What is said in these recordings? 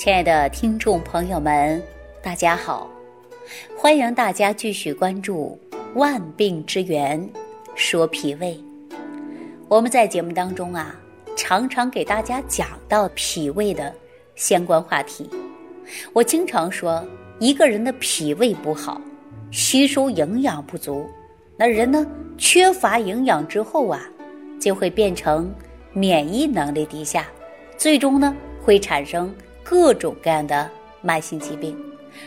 亲爱的听众朋友们，大家好！欢迎大家继续关注《万病之源说脾胃》。我们在节目当中啊，常常给大家讲到脾胃的相关话题。我经常说，一个人的脾胃不好，吸收营养不足，那人呢缺乏营养之后啊，就会变成免疫能力低下，最终呢会产生。各种各样的慢性疾病，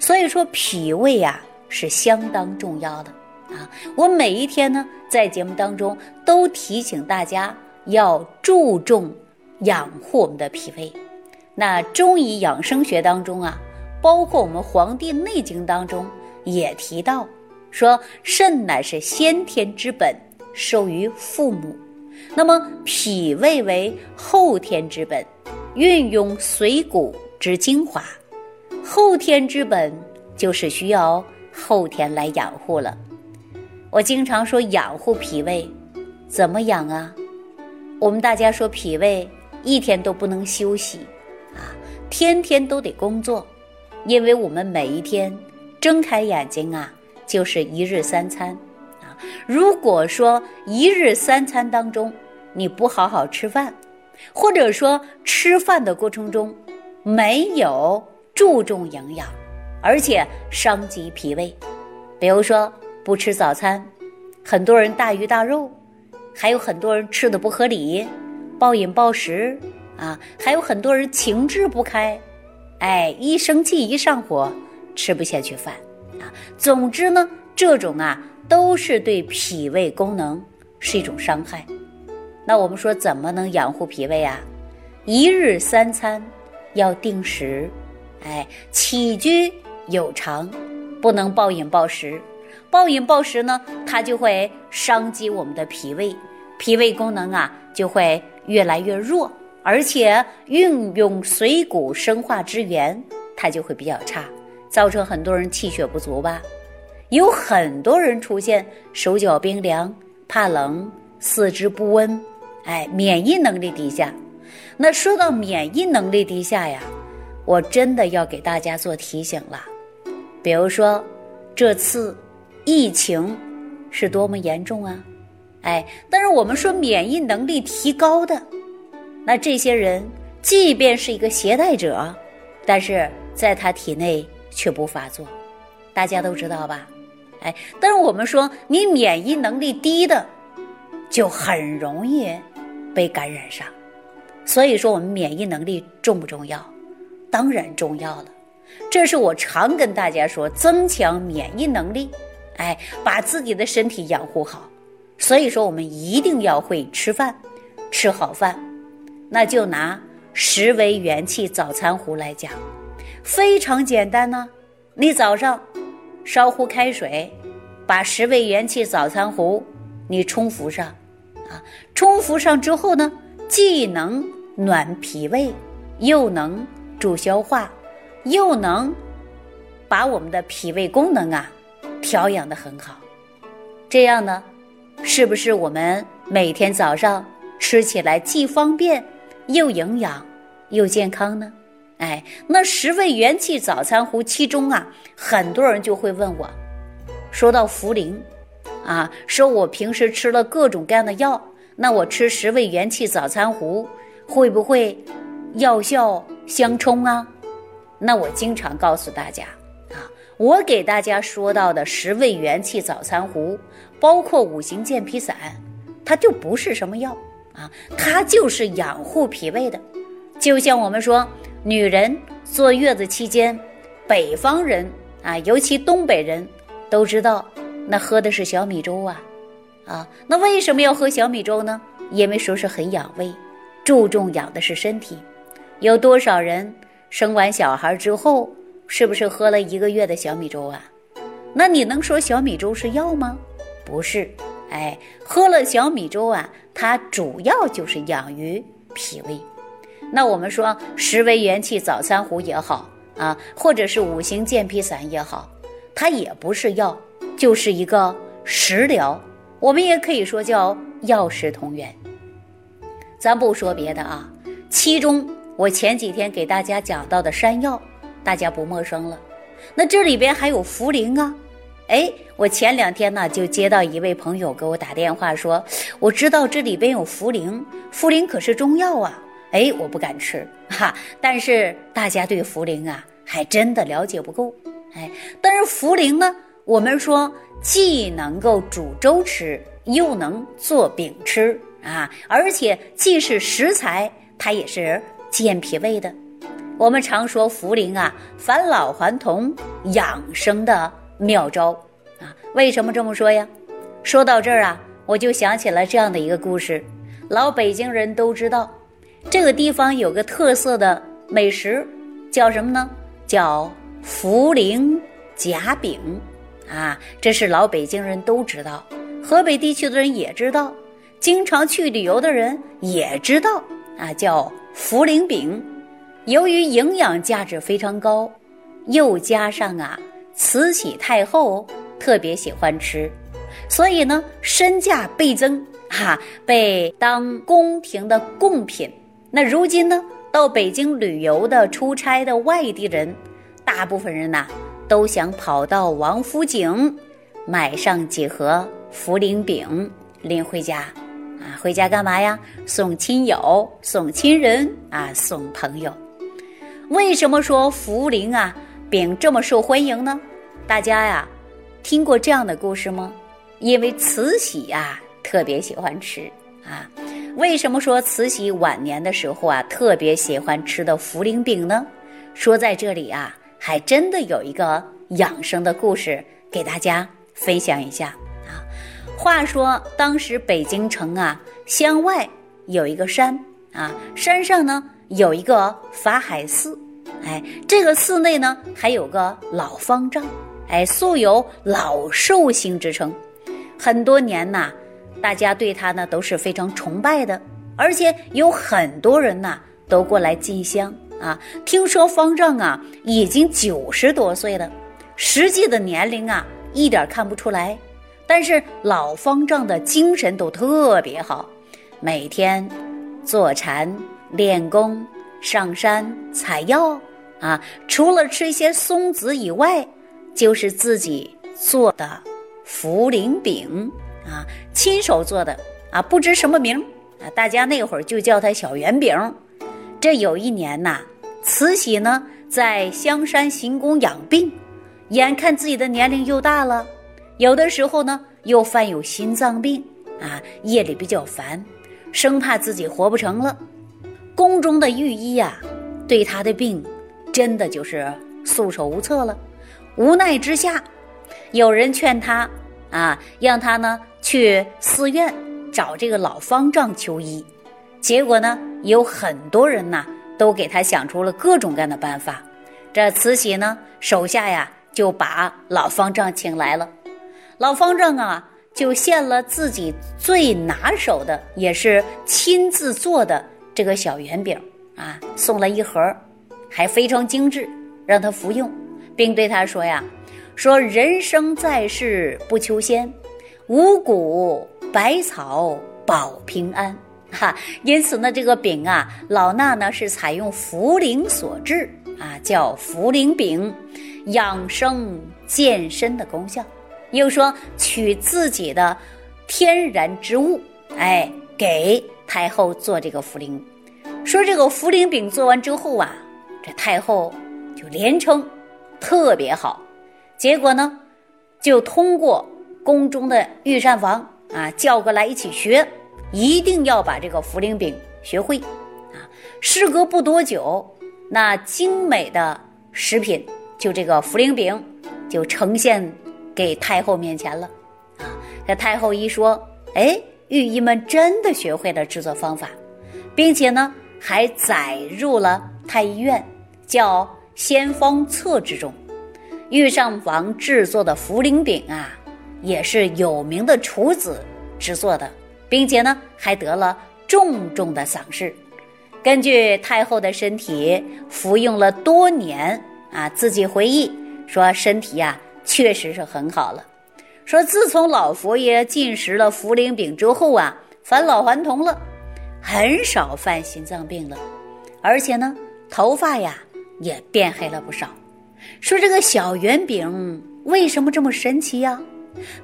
所以说脾胃啊是相当重要的啊！我每一天呢在节目当中都提醒大家要注重养护我们的脾胃。那中医养生学当中啊，包括我们《黄帝内经》当中也提到说，肾乃是先天之本，受于父母；那么脾胃为后天之本，运用髓骨。之精华，后天之本就是需要后天来养护了。我经常说养护脾胃，怎么养啊？我们大家说脾胃一天都不能休息啊，天天都得工作，因为我们每一天睁开眼睛啊，就是一日三餐啊。如果说一日三餐当中你不好好吃饭，或者说吃饭的过程中，没有注重营养，而且伤及脾胃。比如说不吃早餐，很多人大鱼大肉，还有很多人吃的不合理，暴饮暴食啊，还有很多人情志不开，哎，一生气一上火吃不下去饭啊。总之呢，这种啊都是对脾胃功能是一种伤害。那我们说怎么能养护脾胃啊？一日三餐。要定时，哎，起居有常，不能暴饮暴食。暴饮暴食呢，它就会伤及我们的脾胃，脾胃功能啊就会越来越弱，而且运用水谷生化之源，它就会比较差，造成很多人气血不足吧。有很多人出现手脚冰凉、怕冷、四肢不温，哎，免疫能力低下。那说到免疫能力低下呀，我真的要给大家做提醒了。比如说，这次疫情是多么严重啊！哎，但是我们说免疫能力提高的，那这些人即便是一个携带者，但是在他体内却不发作，大家都知道吧？哎，但是我们说你免疫能力低的，就很容易被感染上。所以说，我们免疫能力重不重要？当然重要了。这是我常跟大家说，增强免疫能力，哎，把自己的身体养护好。所以说，我们一定要会吃饭，吃好饭。那就拿十味元气早餐壶来讲，非常简单呢。你早上烧壶开水，把十味元气早餐壶你冲服上，啊，冲服上之后呢，既能暖脾胃，又能助消化，又能把我们的脾胃功能啊调养的很好。这样呢，是不是我们每天早上吃起来既方便又营养又健康呢？哎，那十味元气早餐壶其中啊，很多人就会问我，说到茯苓，啊，说我平时吃了各种各样的药，那我吃十味元气早餐壶。会不会药效相冲啊？那我经常告诉大家啊，我给大家说到的十味元气早餐糊，包括五行健脾散，它就不是什么药啊，它就是养护脾胃的。就像我们说，女人坐月子期间，北方人啊，尤其东北人都知道，那喝的是小米粥啊，啊，那为什么要喝小米粥呢？因为说是很养胃。注重养的是身体，有多少人生完小孩之后，是不是喝了一个月的小米粥啊？那你能说小米粥是药吗？不是，哎，喝了小米粥啊，它主要就是养于脾胃。那我们说十味元气早餐壶也好啊，或者是五行健脾散也好，它也不是药，就是一个食疗，我们也可以说叫药食同源。咱不说别的啊，其中我前几天给大家讲到的山药，大家不陌生了。那这里边还有茯苓啊，哎，我前两天呢就接到一位朋友给我打电话说，我知道这里边有茯苓，茯苓可是中药啊。哎，我不敢吃哈，但是大家对茯苓啊还真的了解不够。哎，但是茯苓呢，我们说既能够煮粥吃，又能做饼吃啊，而且既是食材，它也是。健脾胃的，我们常说茯苓啊，返老还童、养生的妙招啊。为什么这么说呀？说到这儿啊，我就想起了这样的一个故事。老北京人都知道，这个地方有个特色的美食，叫什么呢？叫茯苓夹饼啊。这是老北京人都知道，河北地区的人也知道，经常去旅游的人也知道啊，叫。茯苓饼，由于营养价值非常高，又加上啊，慈禧太后特别喜欢吃，所以呢，身价倍增，哈，被当宫廷的贡品。那如今呢，到北京旅游的、出差的外地人，大部分人呐，都想跑到王府井，买上几盒茯苓饼拎回家。啊，回家干嘛呀？送亲友，送亲人啊，送朋友。为什么说茯苓啊饼这么受欢迎呢？大家呀，听过这样的故事吗？因为慈禧呀特别喜欢吃啊。为什么说慈禧晚年的时候啊特别喜欢吃的茯苓饼呢？说在这里啊，还真的有一个养生的故事给大家分享一下。话说，当时北京城啊，乡外有一个山啊，山上呢有一个法海寺，哎，这个寺内呢还有个老方丈，哎，素有老寿星之称。很多年呐，大家对他呢都是非常崇拜的，而且有很多人呐都过来进香啊。听说方丈啊已经九十多岁了，实际的年龄啊一点看不出来。但是老方丈的精神都特别好，每天坐禅练功、上山采药啊，除了吃一些松子以外，就是自己做的茯苓饼啊，亲手做的啊，不知什么名啊，大家那会儿就叫它小圆饼。这有一年呐，慈禧呢在香山行宫养病，眼看自己的年龄又大了。有的时候呢，又犯有心脏病啊，夜里比较烦，生怕自己活不成了。宫中的御医呀，对他的病，真的就是束手无策了。无奈之下，有人劝他啊，让他呢去寺院找这个老方丈求医。结果呢，有很多人呐，都给他想出了各种各样的办法。这慈禧呢，手下呀，就把老方丈请来了。老方丈啊，就献了自己最拿手的，也是亲自做的这个小圆饼啊，送了一盒，还非常精致，让他服用，并对他说呀：“说人生在世不求仙，五谷百草保平安。”哈，因此呢，这个饼啊，老衲呢是采用茯苓所制啊，叫茯苓饼，养生健身的功效。又说取自己的天然之物，哎，给太后做这个茯苓。说这个茯苓饼做完之后啊，这太后就连称特别好。结果呢，就通过宫中的御膳房啊叫过来一起学，一定要把这个茯苓饼学会啊。事隔不多久，那精美的食品就这个茯苓饼就呈现。给太后面前了，啊，这太后一说，哎，御医们真的学会了制作方法，并且呢，还载入了太医院，叫先方册之中。御膳房制作的茯苓饼啊，也是有名的厨子制作的，并且呢，还得了重重的赏识。根据太后的身体服用了多年啊，自己回忆说，身体呀。确实是很好了。说自从老佛爷进食了茯苓饼之后啊，返老还童了，很少犯心脏病了。而且呢，头发呀也变黑了不少。说这个小圆饼为什么这么神奇呀？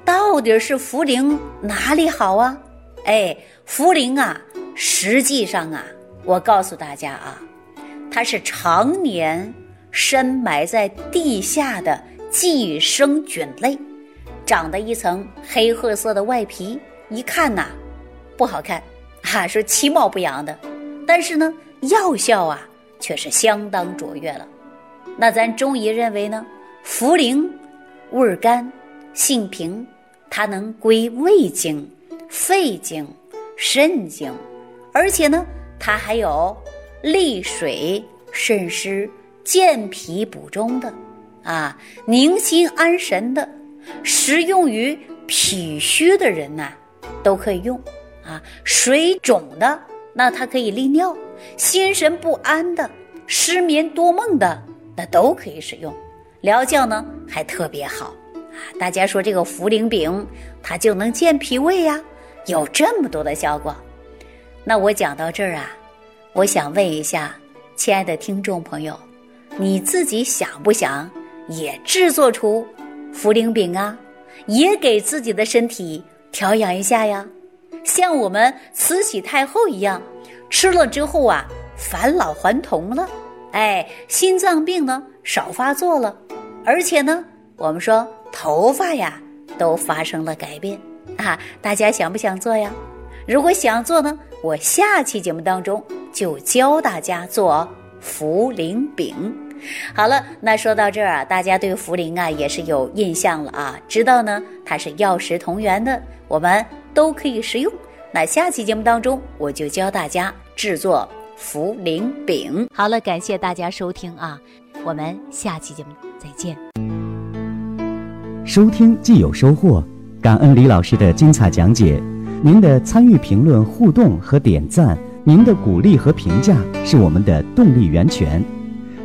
到底是茯苓哪里好啊？哎，茯苓啊，实际上啊，我告诉大家啊，它是常年深埋在地下的寄生菌类，长的一层黑褐色的外皮，一看呐，不好看，哈，说其貌不扬的，但是呢，药效啊却是相当卓越了。那咱中医认为呢，茯苓味甘。性平，它能归胃经、肺经、肾经，而且呢，它还有利水渗湿、健脾补中的，啊，宁心安神的，适用于脾虚的人呐，都可以用，啊，水肿的那它可以利尿，心神不安的、失眠多梦的那都可以使用，疗效呢还特别好。啊大家说这个茯苓饼，它就能健脾胃呀，有这么多的效果。那我讲到这儿啊，我想问一下，亲爱的听众朋友，你自己想不想也制作出茯苓饼啊？也给自己的身体调养一下呀？像我们慈禧太后一样，吃了之后啊，返老还童了，哎，心脏病呢少发作了，而且呢，我们说。头发呀，都发生了改变啊！大家想不想做呀？如果想做呢，我下期节目当中就教大家做茯苓饼。好了，那说到这儿啊，大家对茯苓啊也是有印象了啊，知道呢它是药食同源的，我们都可以食用。那下期节目当中，我就教大家制作茯苓饼。好了，感谢大家收听啊，我们下期节目再见。收听既有收获，感恩李老师的精彩讲解。您的参与、评论、互动和点赞，您的鼓励和评价是我们的动力源泉。